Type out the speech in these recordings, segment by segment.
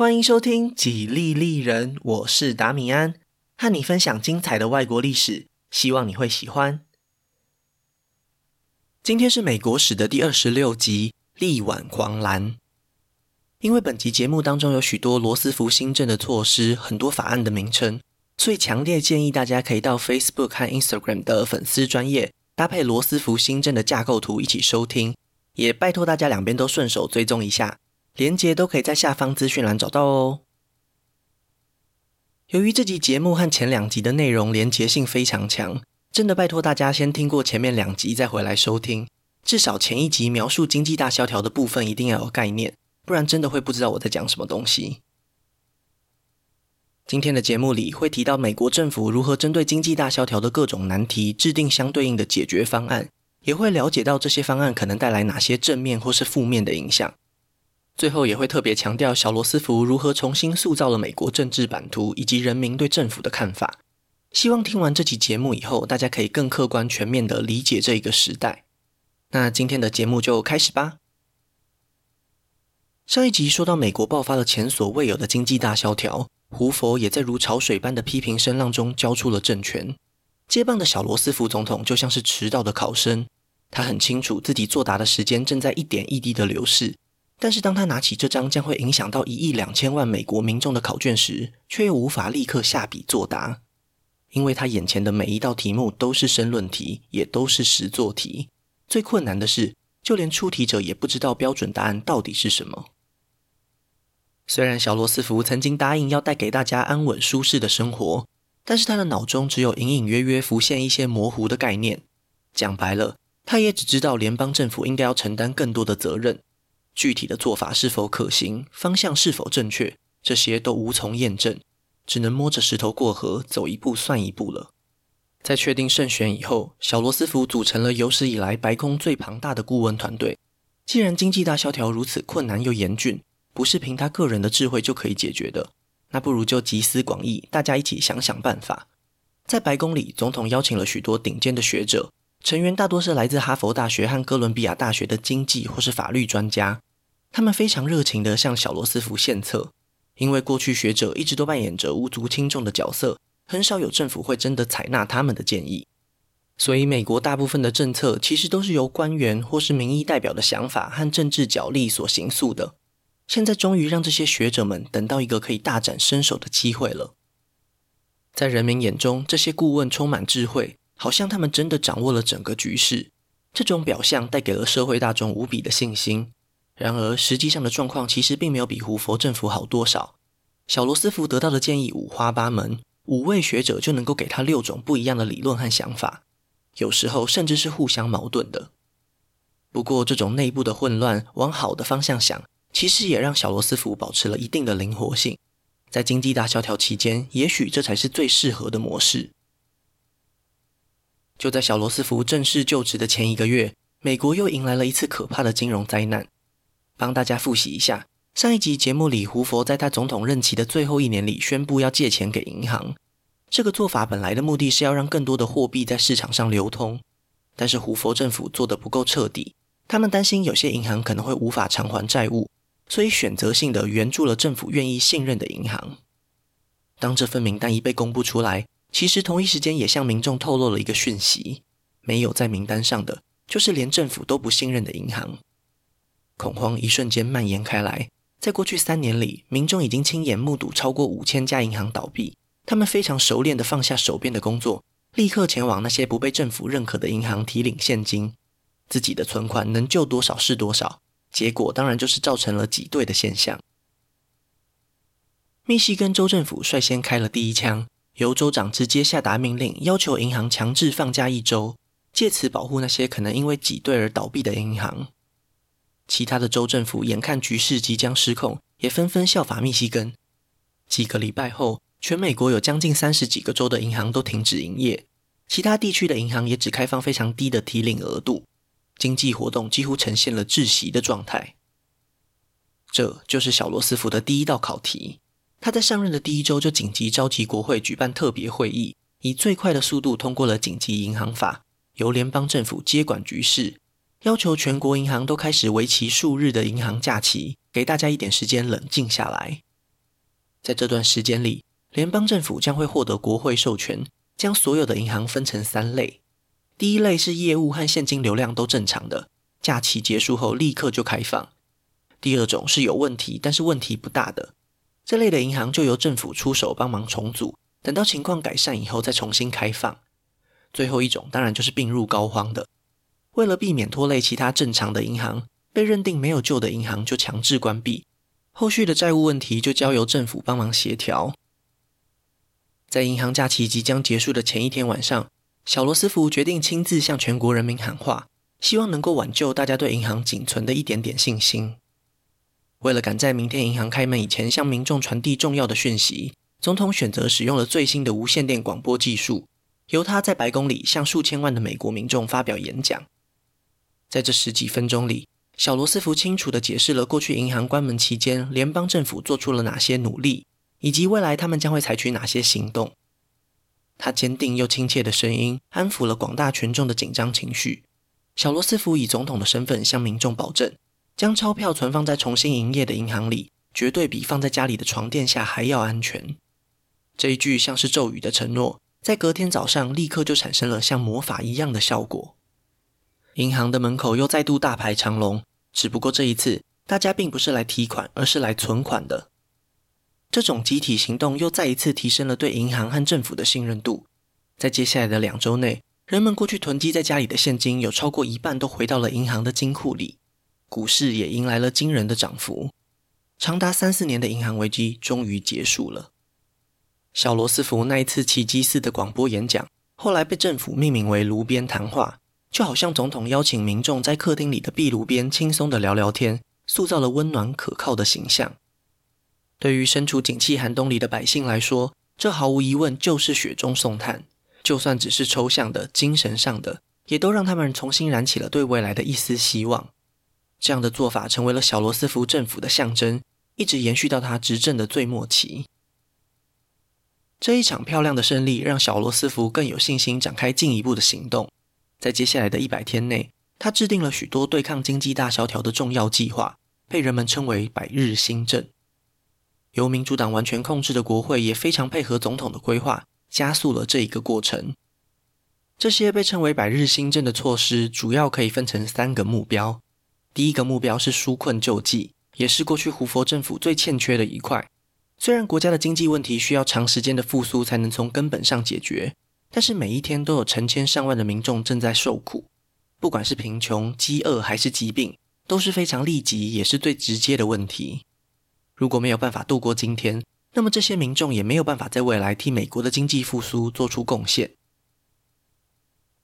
欢迎收听《几利利人》，我是达米安，和你分享精彩的外国历史，希望你会喜欢。今天是美国史的第二十六集，力挽狂澜。因为本集节目当中有许多罗斯福新政的措施，很多法案的名称，所以强烈建议大家可以到 Facebook 和 Instagram 的粉丝专业搭配罗斯福新政的架构图一起收听，也拜托大家两边都顺手追踪一下。连结都可以在下方资讯栏找到哦。由于这集节目和前两集的内容连结性非常强，真的拜托大家先听过前面两集再回来收听。至少前一集描述经济大萧条的部分一定要有概念，不然真的会不知道我在讲什么东西。今天的节目里会提到美国政府如何针对经济大萧条的各种难题制定相对应的解决方案，也会了解到这些方案可能带来哪些正面或是负面的影响。最后也会特别强调小罗斯福如何重新塑造了美国政治版图以及人民对政府的看法。希望听完这期节目以后，大家可以更客观全面地理解这一个时代。那今天的节目就开始吧。上一集说到美国爆发了前所未有的经济大萧条，胡佛也在如潮水般的批评声浪中交出了政权。接棒的小罗斯福总统就像是迟到的考生，他很清楚自己作答的时间正在一点一滴的流逝。但是当他拿起这张将会影响到一亿两千万美国民众的考卷时，却又无法立刻下笔作答，因为他眼前的每一道题目都是申论题，也都是实作题。最困难的是，就连出题者也不知道标准答案到底是什么。虽然小罗斯福曾经答应要带给大家安稳舒适的生活，但是他的脑中只有隐隐约约浮现一些模糊的概念。讲白了，他也只知道联邦政府应该要承担更多的责任。具体的做法是否可行，方向是否正确，这些都无从验证，只能摸着石头过河，走一步算一步了。在确定胜选以后，小罗斯福组成了有史以来白宫最庞大的顾问团队。既然经济大萧条如此困难又严峻，不是凭他个人的智慧就可以解决的，那不如就集思广益，大家一起想想办法。在白宫里，总统邀请了许多顶尖的学者。成员大多是来自哈佛大学和哥伦比亚大学的经济或是法律专家，他们非常热情地向小罗斯福献策。因为过去学者一直都扮演着无足轻重的角色，很少有政府会真的采纳他们的建议，所以美国大部分的政策其实都是由官员或是民意代表的想法和政治角力所形塑的。现在终于让这些学者们等到一个可以大展身手的机会了。在人民眼中，这些顾问充满智慧。好像他们真的掌握了整个局势，这种表象带给了社会大众无比的信心。然而，实际上的状况其实并没有比胡佛政府好多少。小罗斯福得到的建议五花八门，五位学者就能够给他六种不一样的理论和想法，有时候甚至是互相矛盾的。不过，这种内部的混乱，往好的方向想，其实也让小罗斯福保持了一定的灵活性。在经济大萧条期间，也许这才是最适合的模式。就在小罗斯福正式就职的前一个月，美国又迎来了一次可怕的金融灾难。帮大家复习一下，上一集节目里，胡佛在他总统任期的最后一年里宣布要借钱给银行。这个做法本来的目的是要让更多的货币在市场上流通，但是胡佛政府做得不够彻底，他们担心有些银行可能会无法偿还债务，所以选择性的援助了政府愿意信任的银行。当这份名单一被公布出来，其实同一时间也向民众透露了一个讯息：没有在名单上的，就是连政府都不信任的银行。恐慌一瞬间蔓延开来，在过去三年里，民众已经亲眼目睹超过五千家银行倒闭。他们非常熟练地放下手边的工作，立刻前往那些不被政府认可的银行提领现金，自己的存款能救多少是多少。结果当然就是造成了挤兑的现象。密西根州政府率先开了第一枪。由州长直接下达命令，要求银行强制放假一周，借此保护那些可能因为挤兑而倒闭的银行。其他的州政府眼看局势即将失控，也纷纷效法密西根。几个礼拜后，全美国有将近三十几个州的银行都停止营业，其他地区的银行也只开放非常低的提领额度，经济活动几乎呈现了窒息的状态。这就是小罗斯福的第一道考题。他在上任的第一周就紧急召集国会举办特别会议，以最快的速度通过了紧急银行法，由联邦政府接管局势，要求全国银行都开始为期数日的银行假期，给大家一点时间冷静下来。在这段时间里，联邦政府将会获得国会授权，将所有的银行分成三类。第一类是业务和现金流量都正常的，假期结束后立刻就开放。第二种是有问题，但是问题不大的，这类的银行就由政府出手帮忙重组，等到情况改善以后再重新开放。最后一种当然就是病入膏肓的，为了避免拖累其他正常的银行，被认定没有救的银行就强制关闭，后续的债务问题就交由政府帮忙协调。在银行假期即将结束的前一天晚上，小罗斯福决定亲自向全国人民喊话，希望能够挽救大家对银行仅存的一点点信心。为了赶在明天银行开门以前向民众传递重要的讯息，总统选择使用了最新的无线电广播技术，由他在白宫里向数千万的美国民众发表演讲。在这十几分钟里，小罗斯福清楚地解释了过去银行关门期间联邦政府做出了哪些努力，以及未来他们将会采取哪些行动。他坚定又亲切的声音安抚了广大群众的紧张情绪。小罗斯福以总统的身份向民众保证，将钞票存放在重新营业的银行里，绝对比放在家里的床垫下还要安全。这一句像是咒语的承诺，在隔天早上立刻就产生了像魔法一样的效果。银行的门口又再度大排长龙。只不过这一次，大家并不是来提款，而是来存款的。这种集体行动又再一次提升了对银行和政府的信任度。在接下来的两周内，人们过去囤积在家里的现金有超过一半都回到了银行的金库里，股市也迎来了惊人的涨幅。长达三四年的银行危机终于结束了。小罗斯福那一次奇迹似的广播演讲，后来被政府命名为“炉边谈话”。就好像总统邀请民众在客厅里的壁炉边轻松地聊聊天，塑造了温暖可靠的形象。对于身处景气寒冬里的百姓来说，这毫无疑问就是雪中送炭。就算只是抽象的、精神上的，也都让他们重新燃起了对未来的一丝希望。这样的做法成为了小罗斯福政府的象征，一直延续到他执政的最末期。这一场漂亮的胜利让小罗斯福更有信心展开进一步的行动。在接下来的一百天内，他制定了许多对抗经济大萧条的重要计划，被人们称为“百日新政”。由民主党完全控制的国会也非常配合总统的规划，加速了这一个过程。这些被称为“百日新政”的措施，主要可以分成三个目标。第一个目标是纾困救济，也是过去胡佛政府最欠缺的一块。虽然国家的经济问题需要长时间的复苏才能从根本上解决。但是每一天都有成千上万的民众正在受苦，不管是贫穷、饥饿还是疾病，都是非常立即也是最直接的问题。如果没有办法度过今天，那么这些民众也没有办法在未来替美国的经济复苏做出贡献。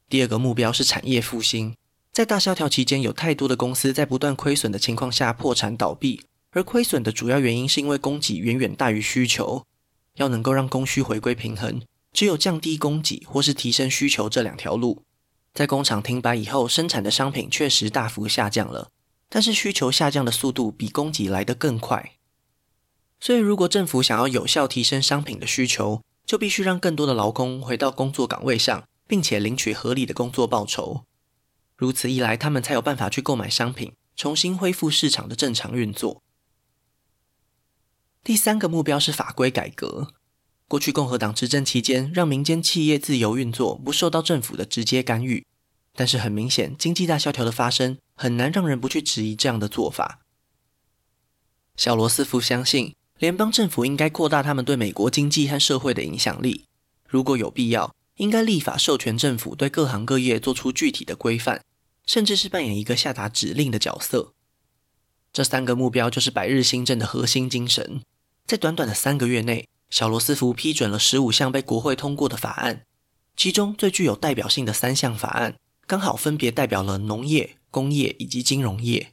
第二个目标是产业复兴，在大萧条期间，有太多的公司在不断亏损的情况下破产倒闭，而亏损的主要原因是因为供给远远大于需求，要能够让供需回归平衡。只有降低供给或是提升需求这两条路，在工厂停摆以后，生产的商品确实大幅下降了，但是需求下降的速度比供给来得更快。所以，如果政府想要有效提升商品的需求，就必须让更多的劳工回到工作岗位上，并且领取合理的工作报酬。如此一来，他们才有办法去购买商品，重新恢复市场的正常运作。第三个目标是法规改革。过去共和党执政期间，让民间企业自由运作，不受到政府的直接干预。但是很明显，经济大萧条的发生，很难让人不去质疑这样的做法。小罗斯福相信，联邦政府应该扩大他们对美国经济和社会的影响力。如果有必要，应该立法授权政府对各行各业做出具体的规范，甚至是扮演一个下达指令的角色。这三个目标就是百日新政的核心精神。在短短的三个月内，小罗斯福批准了十五项被国会通过的法案，其中最具有代表性的三项法案，刚好分别代表了农业、工业以及金融业。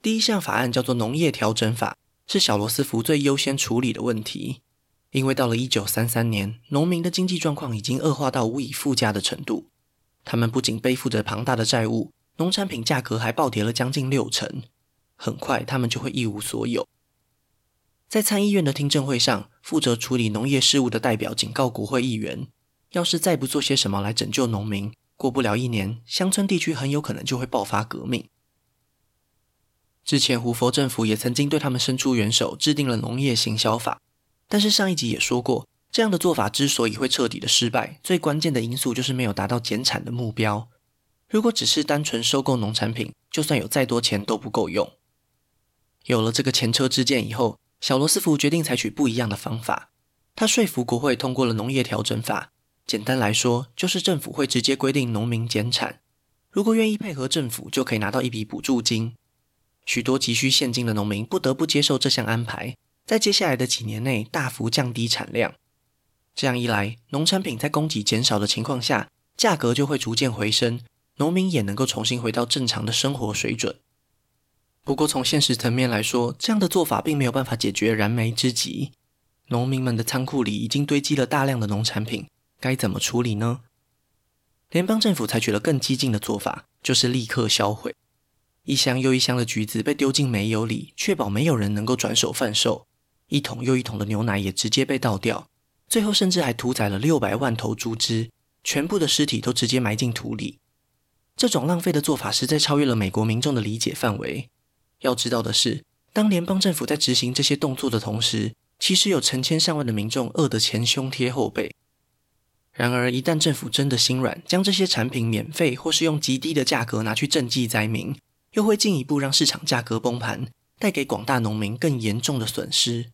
第一项法案叫做农业调整法，是小罗斯福最优先处理的问题，因为到了一九三三年，农民的经济状况已经恶化到无以复加的程度，他们不仅背负着庞大的债务，农产品价格还暴跌了将近六成，很快他们就会一无所有。在参议院的听证会上，负责处理农业事务的代表警告国会议员，要是再不做些什么来拯救农民，过不了一年，乡村地区很有可能就会爆发革命。之前胡佛政府也曾经对他们伸出援手，制定了农业行销法。但是上一集也说过，这样的做法之所以会彻底的失败，最关键的因素就是没有达到减产的目标。如果只是单纯收购农产品，就算有再多钱都不够用。有了这个前车之鉴以后，小罗斯福决定采取不一样的方法。他说服国会通过了农业调整法。简单来说，就是政府会直接规定农民减产，如果愿意配合政府，就可以拿到一笔补助金。许多急需现金的农民不得不接受这项安排，在接下来的几年内大幅降低产量。这样一来，农产品在供给减少的情况下，价格就会逐渐回升，农民也能够重新回到正常的生活水准。不过，从现实层面来说，这样的做法并没有办法解决燃眉之急。农民们的仓库里已经堆积了大量的农产品。该怎么处理呢？联邦政府采取了更激进的做法，就是立刻销毁。一箱又一箱的橘子被丢进煤油里，确保没有人能够转手贩售。一桶又一桶的牛奶也直接被倒掉，最后甚至还屠宰了六百万头猪只，全部的尸体都直接埋进土里。这种浪费的做法实在超越了美国民众的理解范围。要知道的是，当联邦政府在执行这些动作的同时，其实有成千上万的民众饿得前胸贴后背。然而，一旦政府真的心软，将这些产品免费或是用极低的价格拿去赈济灾民，又会进一步让市场价格崩盘，带给广大农民更严重的损失。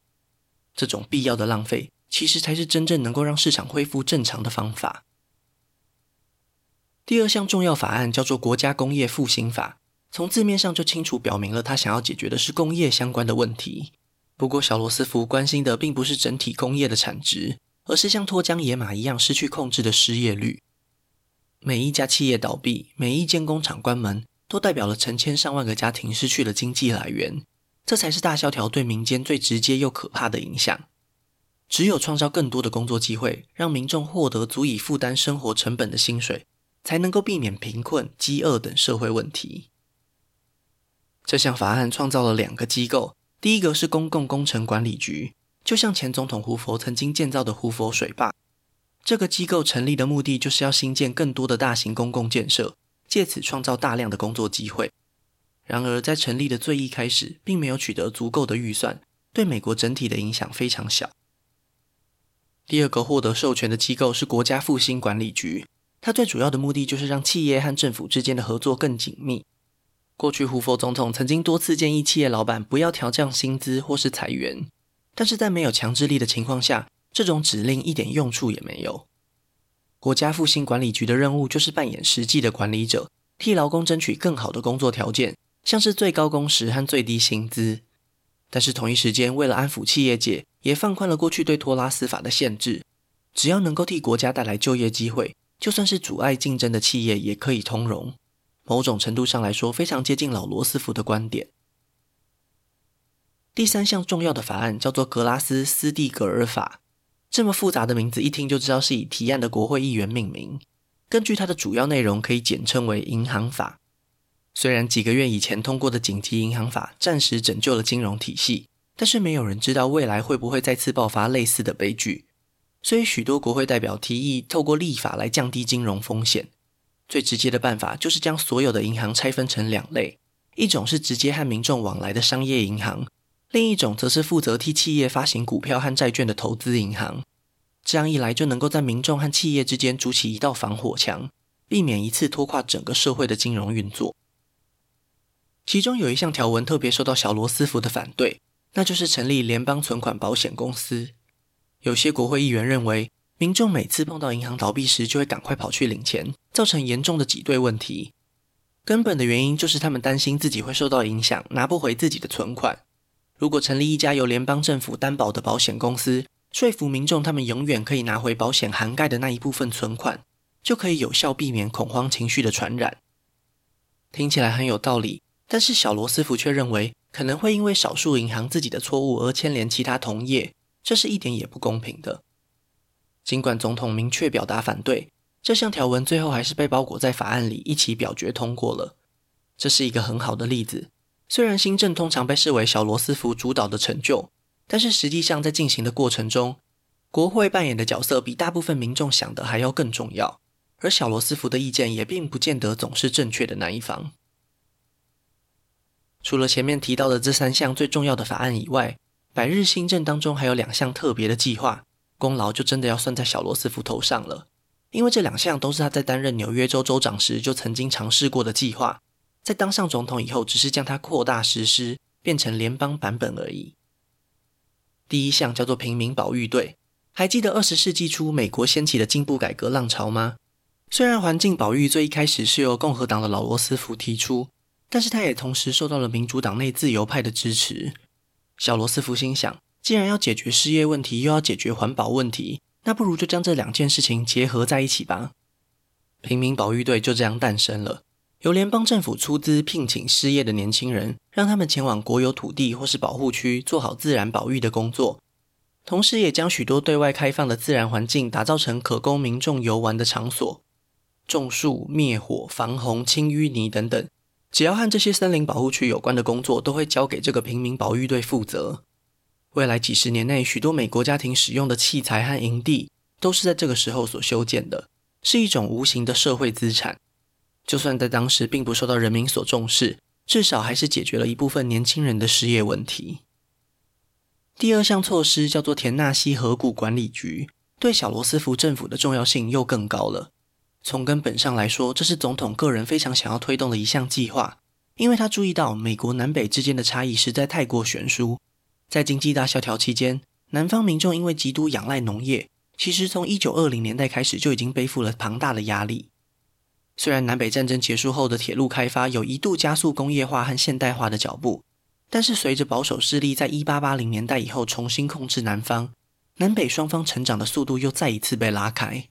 这种必要的浪费，其实才是真正能够让市场恢复正常的方法。第二项重要法案叫做《国家工业复兴法》，从字面上就清楚表明了他想要解决的是工业相关的问题。不过，小罗斯福关心的并不是整体工业的产值。而是像脱缰野马一样失去控制的失业率。每一家企业倒闭，每一间工厂关门，都代表了成千上万个家庭失去了经济来源。这才是大萧条对民间最直接又可怕的影响。只有创造更多的工作机会，让民众获得足以负担生活成本的薪水，才能够避免贫困、饥饿等社会问题。这项法案创造了两个机构，第一个是公共工程管理局。就像前总统胡佛曾经建造的胡佛水坝，这个机构成立的目的就是要兴建更多的大型公共建设，借此创造大量的工作机会。然而，在成立的最一开始，并没有取得足够的预算，对美国整体的影响非常小。第二个获得授权的机构是国家复兴管理局，它最主要的目的就是让企业和政府之间的合作更紧密。过去，胡佛总统曾经多次建议企业老板不要调降薪资或是裁员。但是在没有强制力的情况下，这种指令一点用处也没有。国家复兴管理局的任务就是扮演实际的管理者，替劳工争取更好的工作条件，像是最高工时和最低薪资。但是同一时间，为了安抚企业界，也放宽了过去对托拉斯法的限制，只要能够替国家带来就业机会，就算是阻碍竞争的企业也可以通融。某种程度上来说，非常接近老罗斯福的观点。第三项重要的法案叫做《格拉斯斯蒂格尔法》，这么复杂的名字一听就知道是以提案的国会议员命名。根据它的主要内容，可以简称为《银行法》。虽然几个月以前通过的紧急银行法暂时拯救了金融体系，但是没有人知道未来会不会再次爆发类似的悲剧。所以许多国会代表提议透过立法来降低金融风险。最直接的办法就是将所有的银行拆分成两类，一种是直接和民众往来的商业银行。另一种则是负责替企业发行股票和债券的投资银行，这样一来就能够在民众和企业之间筑起一道防火墙，避免一次拖垮整个社会的金融运作。其中有一项条文特别受到小罗斯福的反对，那就是成立联邦存款保险公司。有些国会议员认为，民众每次碰到银行倒闭时，就会赶快跑去领钱，造成严重的挤兑问题。根本的原因就是他们担心自己会受到影响，拿不回自己的存款。如果成立一家由联邦政府担保的保险公司，说服民众他们永远可以拿回保险涵盖的那一部分存款，就可以有效避免恐慌情绪的传染。听起来很有道理，但是小罗斯福却认为可能会因为少数银行自己的错误而牵连其他同业，这是一点也不公平的。尽管总统明确表达反对，这项条文最后还是被包裹在法案里一起表决通过了。这是一个很好的例子。虽然新政通常被视为小罗斯福主导的成就，但是实际上在进行的过程中，国会扮演的角色比大部分民众想的还要更重要，而小罗斯福的意见也并不见得总是正确的那一方。除了前面提到的这三项最重要的法案以外，百日新政当中还有两项特别的计划，功劳就真的要算在小罗斯福头上了。因为这两项都是他在担任纽约州州长时就曾经尝试过的计划，在当上总统以后，只是将它扩大实施，变成联邦版本而已。第一项叫做平民保育队，还记得二十世纪初美国掀起的进步改革浪潮吗？虽然环境保育最一开始是由共和党的老罗斯福提出。但是他也同时受到了民主党内自由派的支持。小罗斯福心想，既然要解决失业问题，又要解决环保问题，那不如就将这两件事情结合在一起吧。平民保育队就这样诞生了，由联邦政府出资聘请失业的年轻人，让他们前往国有土地或是保护区做好自然保育的工作，同时也将许多对外开放的自然环境打造成可供民众游玩的场所，种树、灭火、防洪、清淤泥等等。只要和这些森林保护区有关的工作，都会交给这个平民保育队负责。未来几十年内，许多美国家庭使用的器材和营地，都是在这个时候所修建的，是一种无形的社会资产。就算在当时并不受到人民所重视，至少还是解决了一部分年轻人的失业问题。第二项措施叫做田纳西河谷管理局，对小罗斯福政府的重要性又更高了。从根本上来说，这是总统个人非常想要推动的一项计划，因为他注意到美国南北之间的差异实在太过悬殊。在经济大萧条期间，南方民众因为极度仰赖农业，其实从一九二零年代开始就已经背负了庞大的压力。虽然南北战争结束后的铁路开发有一度加速工业化和现代化的脚步，但是随着保守势力在一八八零年代以后重新控制南方，南北双方成长的速度又再一次被拉开。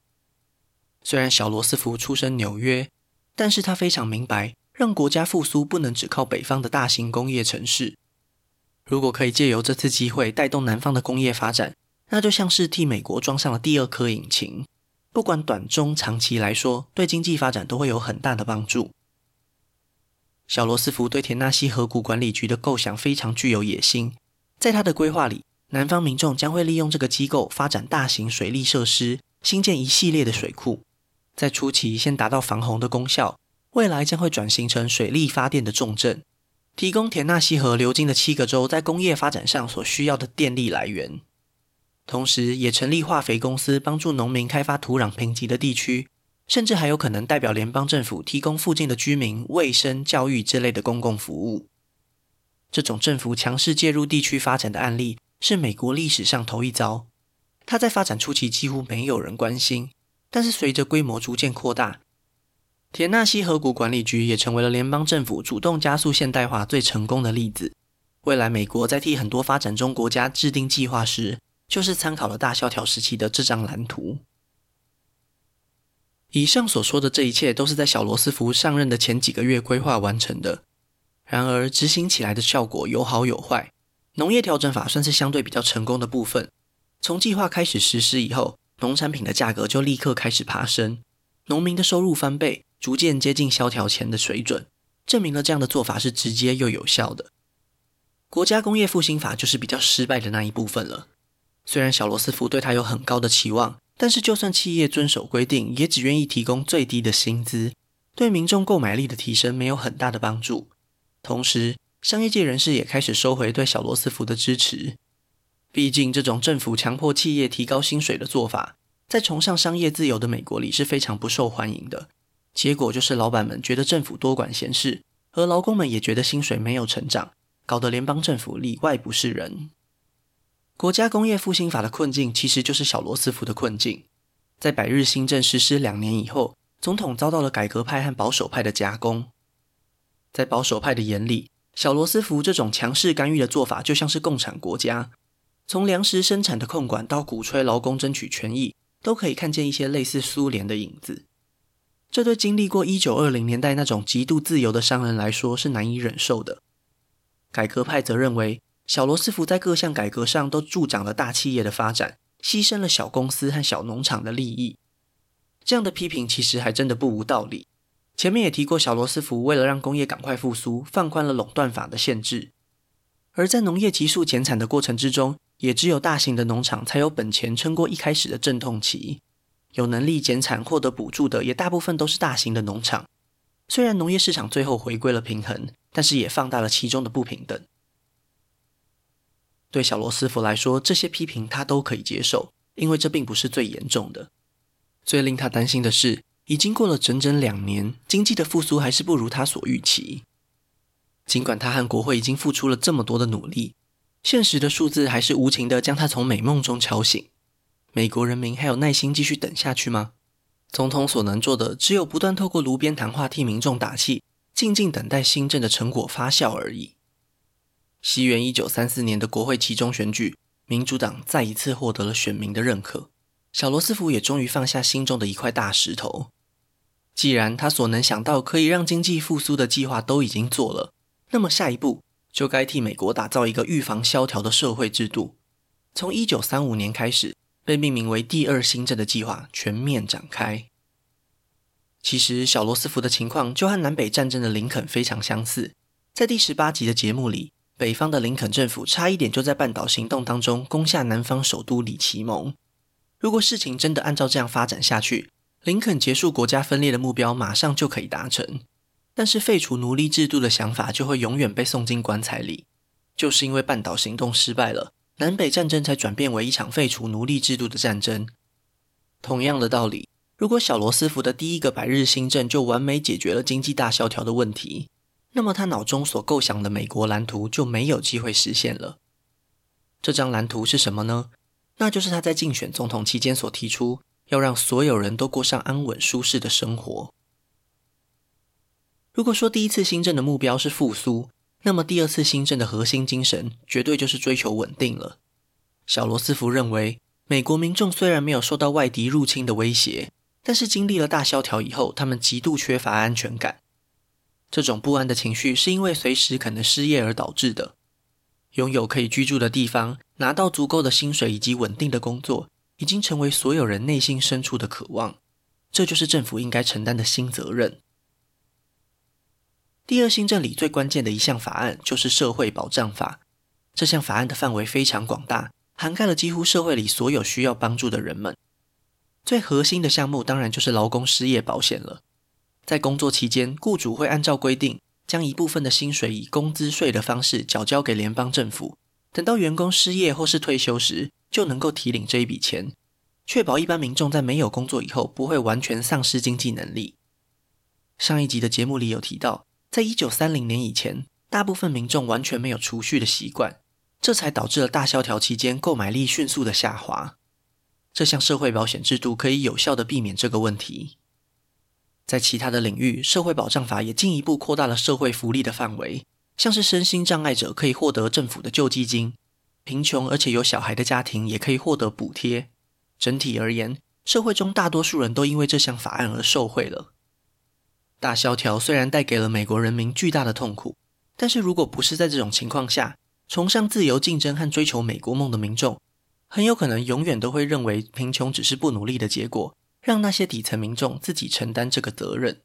虽然小罗斯福出身纽约，但是他非常明白，让国家复苏不能只靠北方的大型工业城市。如果可以借由这次机会带动南方的工业发展，那就像是替美国装上了第二颗引擎，不管短中长期来说，对经济发展都会有很大的帮助。小罗斯福对田纳西河谷管理局的构想非常具有野心，在他的规划里，南方民众将会利用这个机构发展大型水利设施，兴建一系列的水库。在初期先达到防洪的功效，未来将会转型成水力发电的重镇，提供田纳西河流经的七个州在工业发展上所需要的电力来源。同时，也成立化肥公司，帮助农民开发土壤贫瘠的地区，甚至还有可能代表联邦政府提供附近的居民卫生、教育之类的公共服务。这种政府强势介入地区发展的案例是美国历史上头一遭。它在发展初期几乎没有人关心。但是随着规模逐渐扩大，田纳西河谷管理局也成为了联邦政府主动加速现代化最成功的例子。未来美国在替很多发展中国家制定计划时，就是参考了大萧条时期的这张蓝图。以上所说的这一切都是在小罗斯福上任的前几个月规划完成的。然而执行起来的效果有好有坏。农业调整法算是相对比较成功的部分。从计划开始实施以后，农产品的价格就立刻开始爬升，农民的收入翻倍，逐渐接近萧条前的水准，证明了这样的做法是直接又有效的。国家工业复兴法就是比较失败的那一部分了。虽然小罗斯福对他有很高的期望，但是就算企业遵守规定，也只愿意提供最低的薪资，对民众购买力的提升没有很大的帮助。同时，商业界人士也开始收回对小罗斯福的支持。毕竟，这种政府强迫企业提高薪水的做法，在崇尚商业自由的美国里是非常不受欢迎的。结果就是，老板们觉得政府多管闲事，而劳工们也觉得薪水没有成长，搞得联邦政府里外不是人。国家工业复兴法的困境，其实就是小罗斯福的困境。在百日新政实施两年以后，总统遭到了改革派和保守派的夹攻。在保守派的眼里，小罗斯福这种强势干预的做法，就像是共产国家。从粮食生产的控管到鼓吹劳工争取权益，都可以看见一些类似苏联的影子。这对经历过一九二零年代那种极度自由的商人来说是难以忍受的。改革派则认为，小罗斯福在各项改革上都助长了大企业的发展，牺牲了小公司和小农场的利益。这样的批评其实还真的不无道理。前面也提过，小罗斯福为了让工业赶快复苏，放宽了垄断法的限制，而在农业急速减产的过程之中，也只有大型的农场才有本钱撑过一开始的阵痛期，有能力减产获得补助的也大部分都是大型的农场。虽然农业市场最后回归了平衡，但是也放大了其中的不平等。对小罗斯福来说，这些批评他都可以接受，因为这并不是最严重的。最令他担心的是，已经过了整整两年，经济的复苏还是不如他所预期。尽管他和国会已经付出了这么多的努力，现实的数字还是无情地将他从美梦中敲醒。美国人民还有耐心继续等下去吗？总统所能做的，只有不断透过炉边谈话替民众打气，静静等待新政的成果发酵而已。西元一九三四年的国会期中选举，民主党再一次获得了选民的认可，小罗斯福也终于放下心中的一块大石头。既然他所能想到可以让经济复苏的计划都已经做了，那么下一步就该替美国打造一个预防萧条的社会制度。从一九三五年开始，被命名为“第二新政”的计划全面展开。其实，小罗斯福的情况就和南北战争的林肯非常相似。在第十八集的节目里，北方的林肯政府差一点就在半岛行动当中攻下南方首都里奇蒙。如果事情真的按照这样发展下去，林肯结束国家分裂的目标马上就可以达成，但是废除奴隶制度的想法就会永远被送进棺材里。就是因为半岛行动失败了，南北战争才转变为一场废除奴隶制度的战争。同样的道理，如果小罗斯福的第一个百日新政就完美解决了经济大萧条的问题，那么他脑中所构想的美国蓝图就没有机会实现了。这张蓝图是什么呢？那就是他在竞选总统期间所提出。要让所有人都过上安稳舒适的生活。如果说第一次新政的目标是复苏，那么第二次新政的核心精神绝对就是追求稳定了。小罗斯福认为，美国民众虽然没有受到外敌入侵的威胁，但是经历了大萧条以后，他们极度缺乏安全感。这种不安的情绪是因为随时可能失业而导致的。拥有可以居住的地方，拿到足够的薪水以及稳定的工作。已经成为所有人内心深处的渴望，这就是政府应该承担的新责任。第二新政里最关键的一项法案就是社会保障法。这项法案的范围非常广大，涵盖了几乎社会里所有需要帮助的人们。最核心的项目当然就是劳工失业保险了。在工作期间，雇主会按照规定将一部分的薪水以工资税的方式缴交给联邦政府。等到员工失业或是退休时，就能够提领这一笔钱，确保一般民众在没有工作以后不会完全丧失经济能力。上一集的节目里有提到，在一九三零年以前，大部分民众完全没有储蓄的习惯，这才导致了大萧条期间购买力迅速的下滑。这项社会保险制度可以有效地避免这个问题。在其他的领域，社会保障法也进一步扩大了社会福利的范围，像是身心障碍者可以获得政府的救济金。贫穷而且有小孩的家庭也可以获得补贴。整体而言，社会中大多数人都因为这项法案而受惠了。大萧条虽然带给了美国人民巨大的痛苦，但是如果不是在这种情况下，崇尚自由竞争和追求美国梦的民众，很有可能永远都会认为贫穷只是不努力的结果，让那些底层民众自己承担这个责任。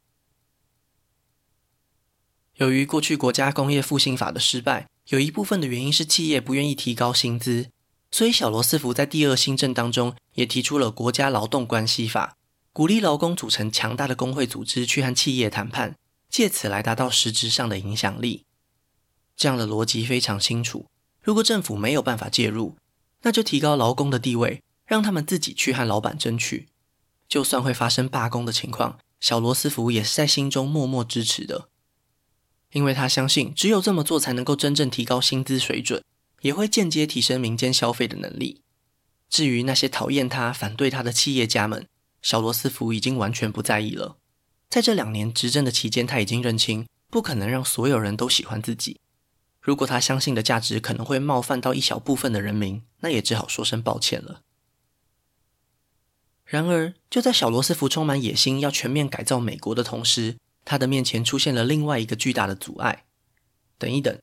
由于过去国家工业复兴法的失败，有一部分的原因是企业不愿意提高薪资，所以小罗斯福在第二新政当中也提出了国家劳动关系法，鼓励劳工组成强大的工会组织去和企业谈判，借此来达到实质上的影响力。这样的逻辑非常清楚，如果政府没有办法介入，那就提高劳工的地位，让他们自己去和老板争取。就算会发生罢工的情况，小罗斯福也是在心中默默支持的。因为他相信，只有这么做才能够真正提高薪资水准，也会间接提升民间消费的能力。至于那些讨厌他、反对他的企业家们，小罗斯福已经完全不在意了。在这两年执政的期间，他已经认清，不可能让所有人都喜欢自己。如果他相信的价值可能会冒犯到一小部分的人民，那也只好说声抱歉了。然而，就在小罗斯福充满野心要全面改造美国的同时，他的面前出现了另外一个巨大的阻碍。等一等，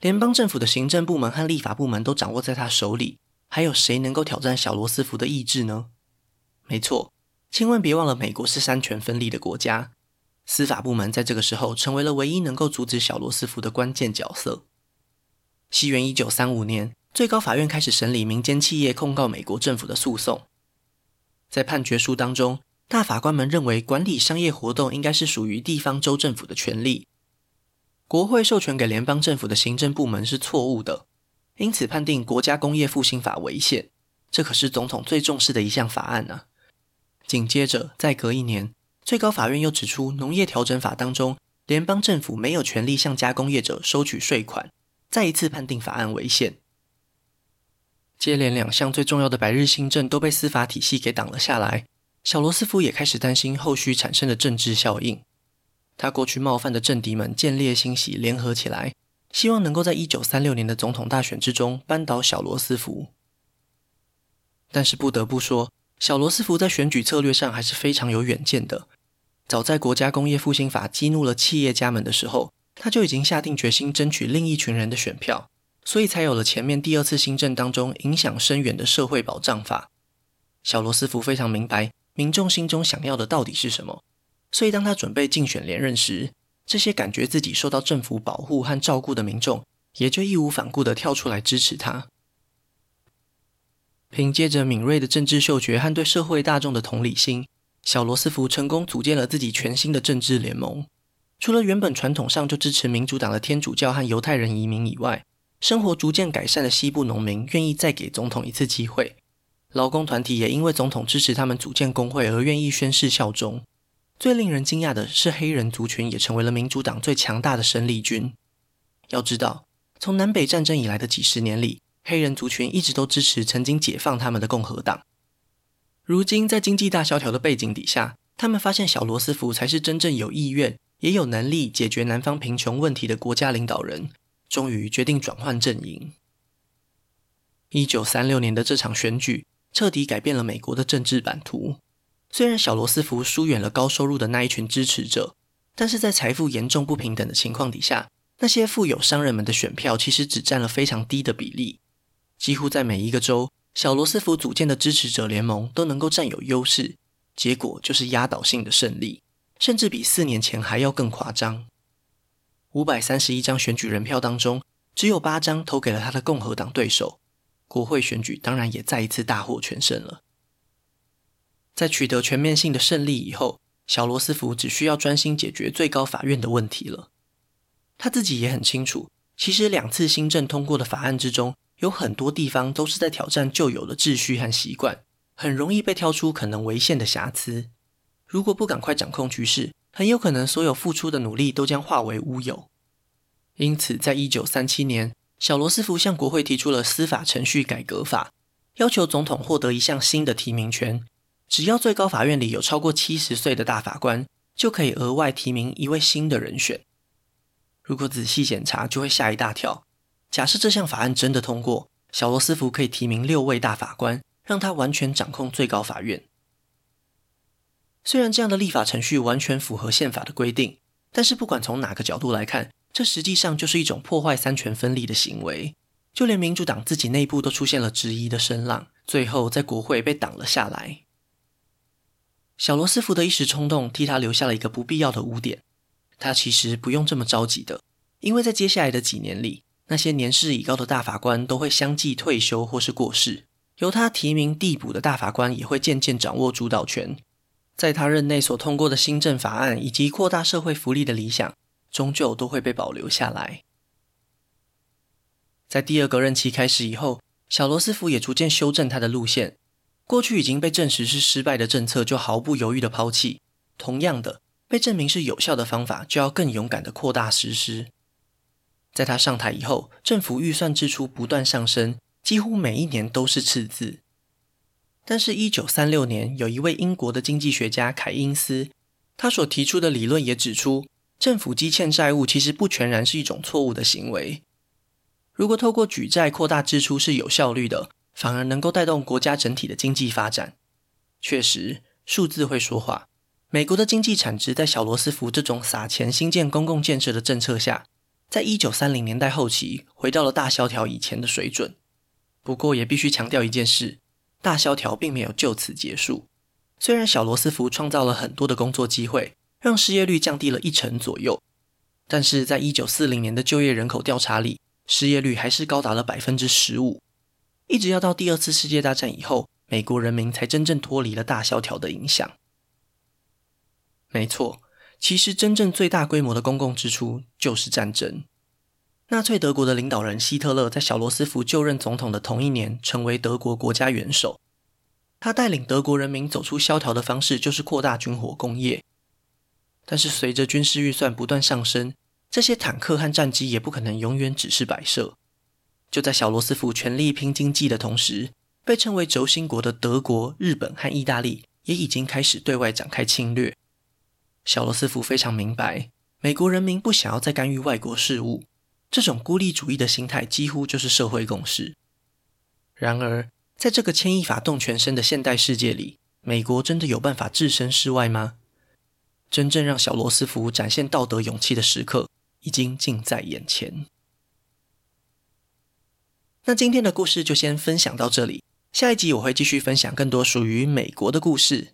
联邦政府的行政部门和立法部门都掌握在他手里，还有谁能够挑战小罗斯福的意志呢？没错，千万别忘了，美国是三权分立的国家，司法部门在这个时候成为了唯一能够阻止小罗斯福的关键角色。西元一九三五年，最高法院开始审理民间企业控告美国政府的诉讼，在判决书当中。大法官们认为，管理商业活动应该是属于地方州政府的权利。国会授权给联邦政府的行政部门是错误的，因此判定国家工业复兴法违宪。这可是总统最重视的一项法案呢、啊。紧接着，再隔一年，最高法院又指出，农业调整法当中，联邦政府没有权利向加工业者收取税款，再一次判定法案违宪。接连两项最重要的百日新政都被司法体系给挡了下来，小罗斯福也开始担心后续产生的政治效应。他过去冒犯的政敌们见猎心喜，联合起来，希望能够在一九三六年的总统大选之中扳倒小罗斯福。但是不得不说，小罗斯福在选举策略上还是非常有远见的。早在国家工业复兴法激怒了企业家们的时候，他就已经下定决心争取另一群人的选票。所以才有了前面第二次新政当中影响深远的社会保障法。小罗斯福非常明白民众心中想要的到底是什么，所以当他准备竞选连任时，这些感觉自己受到政府保护和照顾的民众也就义无反顾地跳出来支持他。凭借着敏锐的政治嗅觉和对社会大众的同理心，小罗斯福成功组建了自己全新的政治联盟。除了原本传统上就支持民主党的天主教和犹太人移民以外，生活逐渐改善的西部农民愿意再给总统一次机会，劳工团体也因为总统支持他们组建工会而愿意宣誓效忠。最令人惊讶的是，黑人族群也成为了民主党最强大的生力军。要知道，从南北战争以来的几十年里，黑人族群一直都支持曾经解放他们的共和党。如今，在经济大萧条的背景底下，他们发现小罗斯福才是真正有意愿也有能力解决南方贫穷问题的国家领导人。终于决定转换阵营。一九三六年的这场选举彻底改变了美国的政治版图。虽然小罗斯福疏远了高收入的那一群支持者，但是在财富严重不平等的情况底下，那些富有商人们的选票其实只占了非常低的比例。几乎在每一个州，小罗斯福组建的支持者联盟都能够占有优势，结果就是压倒性的胜利，甚至比四年前还要更夸张。五百三十一张选举人票当中，只有八张投给了他的共和党对手。国会选举当然也再一次大获全胜了。在取得全面性的胜利以后，小罗斯福只需要专心解决最高法院的问题了。他自己也很清楚，其实两次新政通过的法案之中，有很多地方都是在挑战旧有的秩序和习惯，很容易被挑出可能违宪的瑕疵。如果不赶快掌控局势，很有可能所有付出的努力都将化为乌有。因此，在一九三七年，小罗斯福向国会提出了司法程序改革法，要求总统获得一项新的提名权，只要最高法院里有超过七十岁的大法官，就可以额外提名一位新的人选。如果仔细检查，就会吓一大跳。假设这项法案真的通过，小罗斯福可以提名六位大法官，让他完全掌控最高法院。虽然这样的立法程序完全符合宪法的规定，但是不管从哪个角度来看，这实际上就是一种破坏三权分立的行为。就连民主党自己内部都出现了质疑的声浪，最后在国会被挡了下来。小罗斯福的一时冲动替他留下了一个不必要的污点。他其实不用这么着急的，因为在接下来的几年里，那些年事已高的大法官都会相继退休或是过世，由他提名递补的大法官也会渐渐掌握主导权。在他任内所通过的新政法案以及扩大社会福利的理想，终究都会被保留下来。在第二个任期开始以后，小罗斯福也逐渐修正他的路线。过去已经被证实是失败的政策，就毫不犹豫地抛弃；同样的，被证明是有效的方法，就要更勇敢地扩大实施。在他上台以后，政府预算支出不断上升，几乎每一年都是赤字。但是，一九三六年，有一位英国的经济学家凯因斯，他所提出的理论也指出，政府积欠债务其实不全然是一种错误的行为。如果透过举债扩大支出是有效率的，反而能够带动国家整体的经济发展。确实，数字会说话。美国的经济产值在小罗斯福这种撒钱兴建公共建设的政策下，在一九三零年代后期回到了大萧条以前的水准。不过，也必须强调一件事。大萧条并没有就此结束。虽然小罗斯福创造了很多的工作机会，让失业率降低了一成左右，但是在一九四零年的就业人口调查里，失业率还是高达了百分之十五。一直要到第二次世界大战以后，美国人民才真正脱离了大萧条的影响。没错，其实真正最大规模的公共支出就是战争。纳粹德国的领导人希特勒在小罗斯福就任总统的同一年，成为德国国家元首。他带领德国人民走出萧条的方式，就是扩大军火工业。但是，随着军事预算不断上升，这些坦克和战机也不可能永远只是摆设。就在小罗斯福全力拼经济的同时，被称为轴心国的德国、日本和意大利也已经开始对外展开侵略。小罗斯福非常明白，美国人民不想要再干预外国事务。这种孤立主义的心态几乎就是社会共识。然而，在这个牵一发动全身的现代世界里，美国真的有办法置身事外吗？真正让小罗斯福展现道德勇气的时刻已经近在眼前。那今天的故事就先分享到这里，下一集我会继续分享更多属于美国的故事。